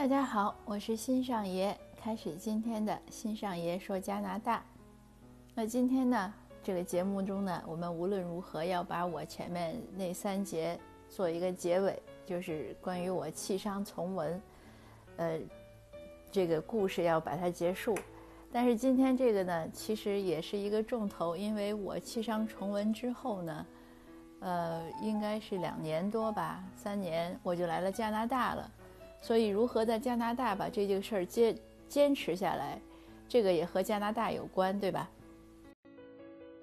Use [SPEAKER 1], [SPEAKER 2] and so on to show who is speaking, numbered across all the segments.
[SPEAKER 1] 大家好，我是新上爷，开始今天的新上爷说加拿大。那今天呢，这个节目中呢，我们无论如何要把我前面那三节做一个结尾，就是关于我弃商从文，呃，这个故事要把它结束。但是今天这个呢，其实也是一个重头，因为我弃商从文之后呢，呃，应该是两年多吧，三年我就来了加拿大了。所以，如何在加拿大把这件事儿坚坚持下来，这个也和加拿大有关，对吧？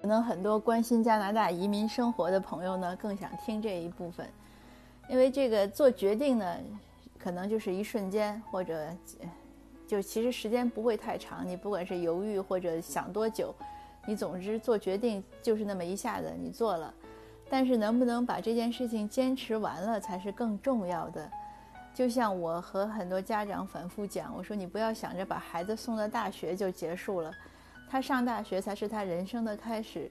[SPEAKER 1] 可能很多关心加拿大移民生活的朋友呢，更想听这一部分，因为这个做决定呢，可能就是一瞬间，或者就其实时间不会太长。你不管是犹豫或者想多久，你总之做决定就是那么一下子你做了，但是能不能把这件事情坚持完了，才是更重要的。就像我和很多家长反复讲，我说你不要想着把孩子送到大学就结束了，他上大学才是他人生的开始。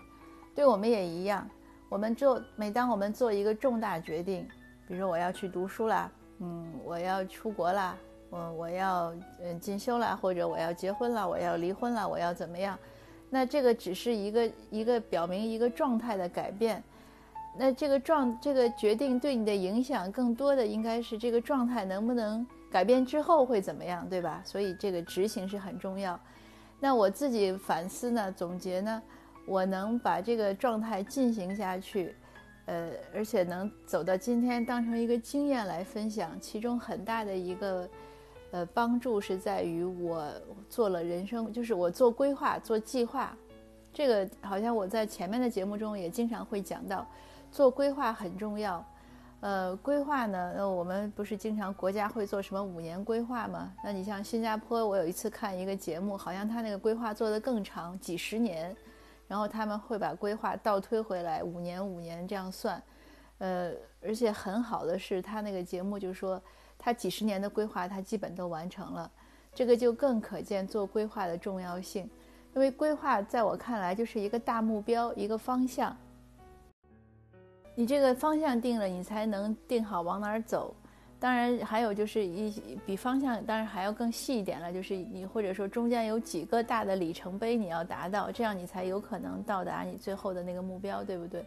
[SPEAKER 1] 对我们也一样，我们做每当我们做一个重大决定，比如我要去读书啦，嗯，我要出国啦，我我要嗯进修啦，或者我要结婚啦，我要离婚啦，我要怎么样？那这个只是一个一个表明一个状态的改变。那这个状这个决定对你的影响更多的应该是这个状态能不能改变之后会怎么样，对吧？所以这个执行是很重要。那我自己反思呢，总结呢，我能把这个状态进行下去，呃，而且能走到今天当成一个经验来分享。其中很大的一个呃帮助是在于我做了人生，就是我做规划、做计划。这个好像我在前面的节目中也经常会讲到。做规划很重要，呃，规划呢，那我们不是经常国家会做什么五年规划吗？那你像新加坡，我有一次看一个节目，好像他那个规划做得更长，几十年，然后他们会把规划倒推回来，五年五年这样算，呃，而且很好的是，他那个节目就说，他几十年的规划他基本都完成了，这个就更可见做规划的重要性，因为规划在我看来就是一个大目标，一个方向。你这个方向定了，你才能定好往哪儿走。当然，还有就是一比方向，当然还要更细一点了，就是你或者说中间有几个大的里程碑你要达到，这样你才有可能到达你最后的那个目标，对不对？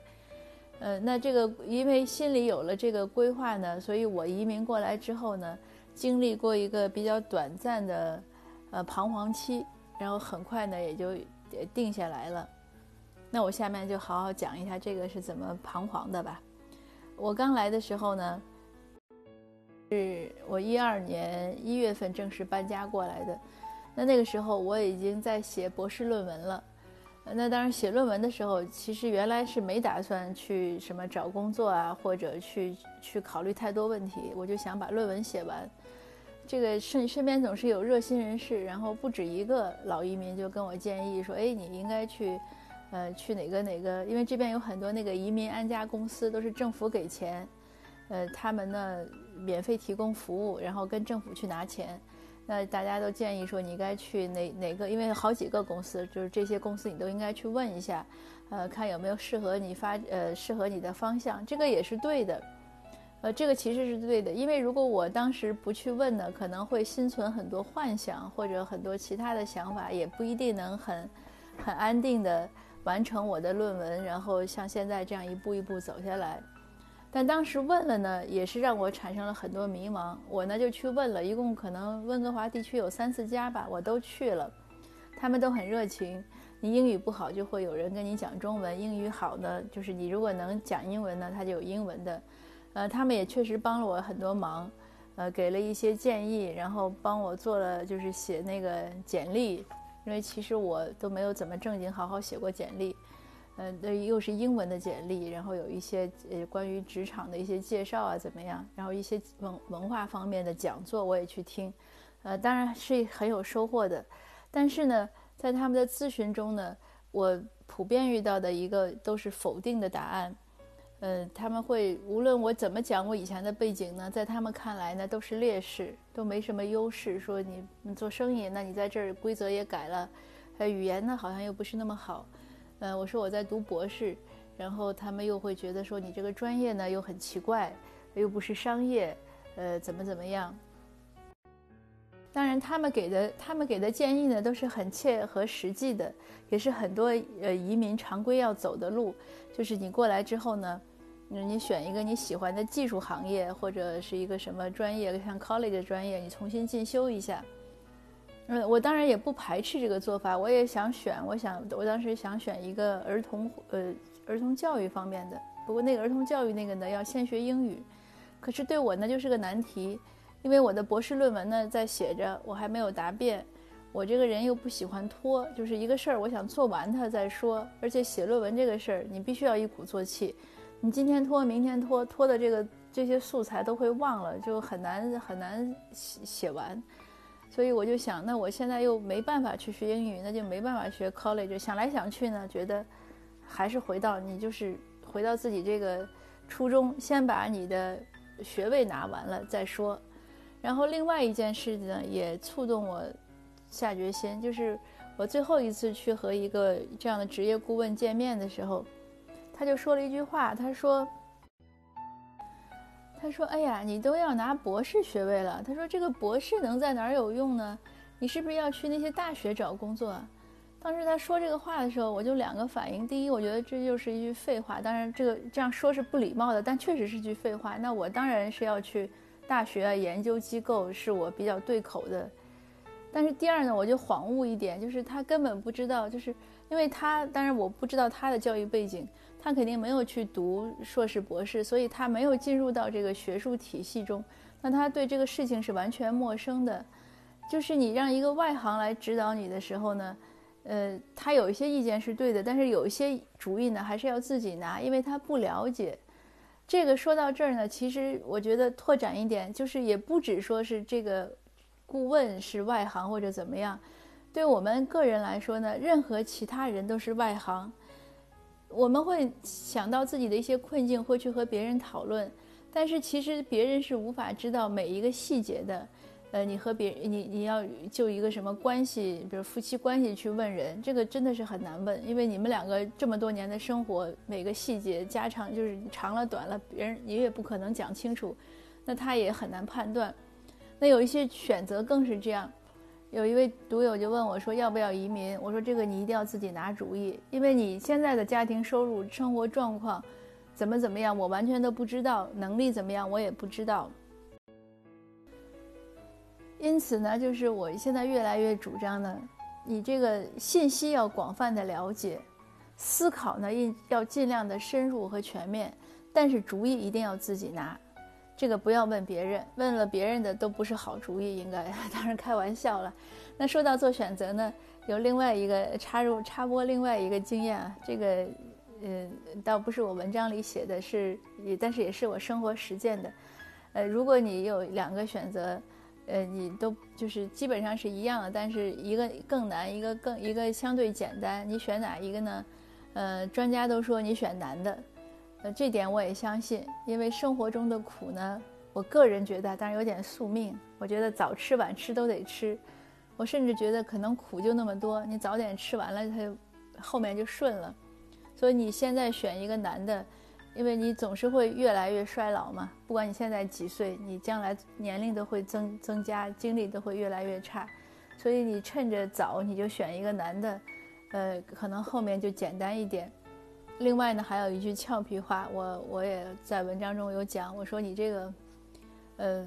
[SPEAKER 1] 呃，那这个因为心里有了这个规划呢，所以我移民过来之后呢，经历过一个比较短暂的呃彷徨期，然后很快呢也就定下来了。那我下面就好好讲一下这个是怎么彷徨的吧。我刚来的时候呢，是我一二年一月份正式搬家过来的。那那个时候我已经在写博士论文了。那当然写论文的时候，其实原来是没打算去什么找工作啊，或者去去考虑太多问题。我就想把论文写完。这个身身边总是有热心人士，然后不止一个老移民就跟我建议说：“哎，你应该去。”呃，去哪个哪个？因为这边有很多那个移民安家公司，都是政府给钱，呃，他们呢免费提供服务，然后跟政府去拿钱。那大家都建议说，你该去哪哪个？因为好几个公司，就是这些公司你都应该去问一下，呃，看有没有适合你发呃适合你的方向。这个也是对的，呃，这个其实是对的，因为如果我当时不去问呢，可能会心存很多幻想或者很多其他的想法，也不一定能很很安定的。完成我的论文，然后像现在这样一步一步走下来。但当时问了呢，也是让我产生了很多迷茫。我呢就去问了，一共可能温哥华地区有三四家吧，我都去了，他们都很热情。你英语不好，就会有人跟你讲中文；英语好呢，就是你如果能讲英文呢，他就有英文的。呃，他们也确实帮了我很多忙，呃，给了一些建议，然后帮我做了就是写那个简历。因为其实我都没有怎么正经好好写过简历，呃，那又是英文的简历，然后有一些呃关于职场的一些介绍啊怎么样，然后一些文文化方面的讲座我也去听，呃，当然是很有收获的。但是呢，在他们的咨询中呢，我普遍遇到的一个都是否定的答案。嗯，他们会无论我怎么讲我以前的背景呢，在他们看来呢都是劣势，都没什么优势。说你你做生意，那你在这儿规则也改了，呃，语言呢好像又不是那么好。呃，我说我在读博士，然后他们又会觉得说你这个专业呢又很奇怪，又不是商业，呃，怎么怎么样？当然，他们给的他们给的建议呢，都是很切合实际的，也是很多呃移民常规要走的路。就是你过来之后呢，你选一个你喜欢的技术行业，或者是一个什么专业，像 college 的专业，你重新进修一下。嗯，我当然也不排斥这个做法，我也想选，我想我当时想选一个儿童呃儿童教育方面的，不过那个儿童教育那个呢要先学英语，可是对我呢就是个难题。因为我的博士论文呢在写着，我还没有答辩。我这个人又不喜欢拖，就是一个事儿，我想做完它再说。而且写论文这个事儿，你必须要一鼓作气。你今天拖，明天拖，拖的这个这些素材都会忘了，就很难很难写写完。所以我就想，那我现在又没办法去学英语，那就没办法学 college。想来想去呢，觉得还是回到你就是回到自己这个初衷，先把你的学位拿完了再说。然后另外一件事呢，也触动我下决心，就是我最后一次去和一个这样的职业顾问见面的时候，他就说了一句话，他说：“他说，哎呀，你都要拿博士学位了，他说这个博士能在哪儿有用呢？你是不是要去那些大学找工作？”当时他说这个话的时候，我就两个反应：第一，我觉得这就是一句废话，当然这个这样说是不礼貌的，但确实是句废话。那我当然是要去。大学啊，研究机构是我比较对口的，但是第二呢，我就恍悟一点，就是他根本不知道，就是因为他，当然我不知道他的教育背景，他肯定没有去读硕士博士，所以他没有进入到这个学术体系中，那他对这个事情是完全陌生的。就是你让一个外行来指导你的时候呢，呃，他有一些意见是对的，但是有一些主意呢，还是要自己拿，因为他不了解。这个说到这儿呢，其实我觉得拓展一点，就是也不止说是这个顾问是外行或者怎么样，对我们个人来说呢，任何其他人都是外行。我们会想到自己的一些困境，会去和别人讨论，但是其实别人是无法知道每一个细节的。呃，你和别人，你你要就一个什么关系，比如夫妻关系去问人，这个真的是很难问，因为你们两个这么多年的生活，每个细节家常就是长了短了，别人你也不可能讲清楚，那他也很难判断。那有一些选择更是这样，有一位读友就问我说要不要移民，我说这个你一定要自己拿主意，因为你现在的家庭收入、生活状况怎么怎么样，我完全都不知道，能力怎么样我也不知道。因此呢，就是我现在越来越主张呢，你这个信息要广泛的了解，思考呢应要尽量的深入和全面，但是主意一定要自己拿，这个不要问别人，问了别人的都不是好主意，应该 当然开玩笑了。那说到做选择呢，有另外一个插入插播另外一个经验啊，这个嗯倒不是我文章里写的，是也但是也是我生活实践的，呃，如果你有两个选择。呃，你都就是基本上是一样的，但是一个更难，一个更一个相对简单，你选哪一个呢？呃，专家都说你选难的，呃，这点我也相信，因为生活中的苦呢，我个人觉得当然有点宿命，我觉得早吃晚吃都得吃，我甚至觉得可能苦就那么多，你早点吃完了，它就后面就顺了，所以你现在选一个难的。因为你总是会越来越衰老嘛，不管你现在几岁，你将来年龄都会增增加，精力都会越来越差，所以你趁着早你就选一个男的，呃，可能后面就简单一点。另外呢，还有一句俏皮话，我我也在文章中有讲，我说你这个，呃，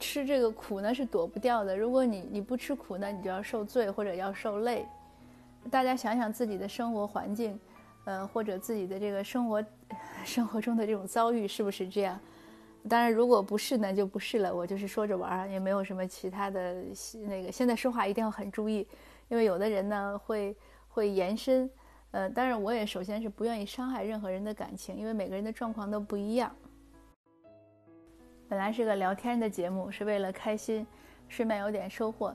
[SPEAKER 1] 吃这个苦呢是躲不掉的，如果你你不吃苦呢，你就要受罪或者要受累。大家想想自己的生活环境。呃，或者自己的这个生活，生活中的这种遭遇是不是这样？当然，如果不是呢，就不是了。我就是说着玩儿，也没有什么其他的那个。现在说话一定要很注意，因为有的人呢会会延伸。呃，当然，我也首先是不愿意伤害任何人的感情，因为每个人的状况都不一样。本来是个聊天的节目，是为了开心，顺便有点收获。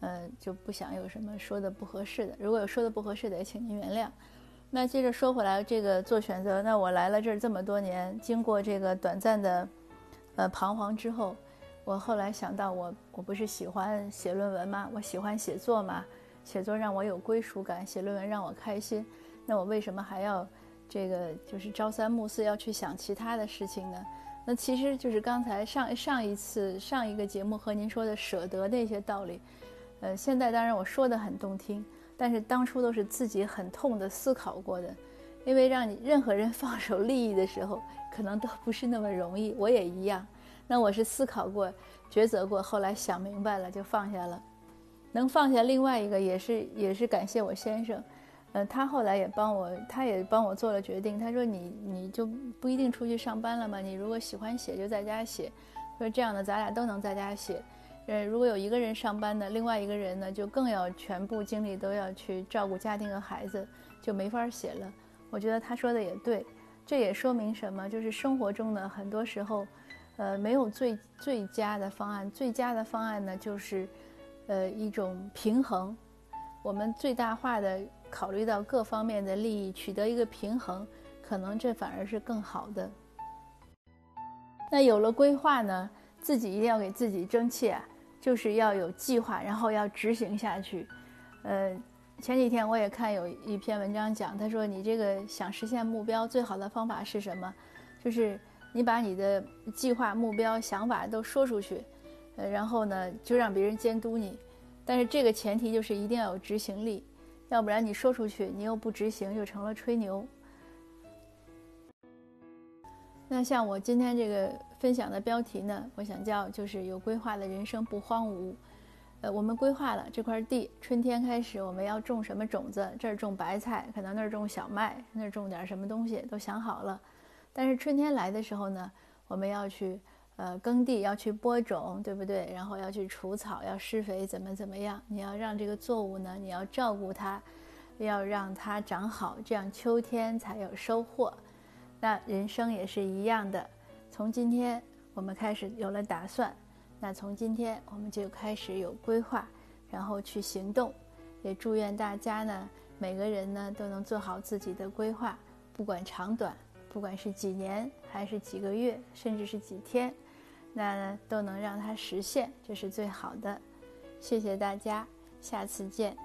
[SPEAKER 1] 嗯，就不想有什么说的不合适的。如果有说的不合适的，也请您原谅。那接着说回来，这个做选择，那我来了这儿这么多年，经过这个短暂的，呃彷徨之后，我后来想到，我我不是喜欢写论文吗？我喜欢写作吗，写作让我有归属感，写论文让我开心，那我为什么还要这个就是朝三暮四要去想其他的事情呢？那其实就是刚才上上一次上一个节目和您说的舍得那些道理，呃，现在当然我说的很动听，但是当初都是自己很痛的思考过的，因为让你任何人放手利益的时候，可能都不是那么容易，我也一样。那我是思考过、抉择过，后来想明白了就放下了。能放下另外一个也是也是感谢我先生。呃，他后来也帮我，他也帮我做了决定。他说：“你你就不一定出去上班了嘛？你如果喜欢写，就在家写。说这样的，咱俩都能在家写。呃，如果有一个人上班呢，另外一个人呢，就更要全部精力都要去照顾家庭和孩子，就没法写了。我觉得他说的也对。这也说明什么？就是生活中呢，很多时候，呃，没有最最佳的方案。最佳的方案呢，就是，呃，一种平衡。我们最大化的。”考虑到各方面的利益，取得一个平衡，可能这反而是更好的。那有了规划呢，自己一定要给自己争气啊，就是要有计划，然后要执行下去。呃，前几天我也看有一篇文章讲，他说你这个想实现目标最好的方法是什么？就是你把你的计划、目标、想法都说出去，呃，然后呢就让别人监督你。但是这个前提就是一定要有执行力。要不然你说出去，你又不执行，就成了吹牛。那像我今天这个分享的标题呢，我想叫就是有规划的人生不荒芜。呃，我们规划了这块地，春天开始我们要种什么种子，这儿种白菜，可能那儿种小麦，那儿种点什么东西都想好了。但是春天来的时候呢，我们要去。呃，耕地要去播种，对不对？然后要去除草，要施肥，怎么怎么样？你要让这个作物呢，你要照顾它，要让它长好，这样秋天才有收获。那人生也是一样的，从今天我们开始有了打算，那从今天我们就开始有规划，然后去行动。也祝愿大家呢，每个人呢都能做好自己的规划，不管长短，不管是几年还是几个月，甚至是几天。那都能让它实现，这是最好的。谢谢大家，下次见。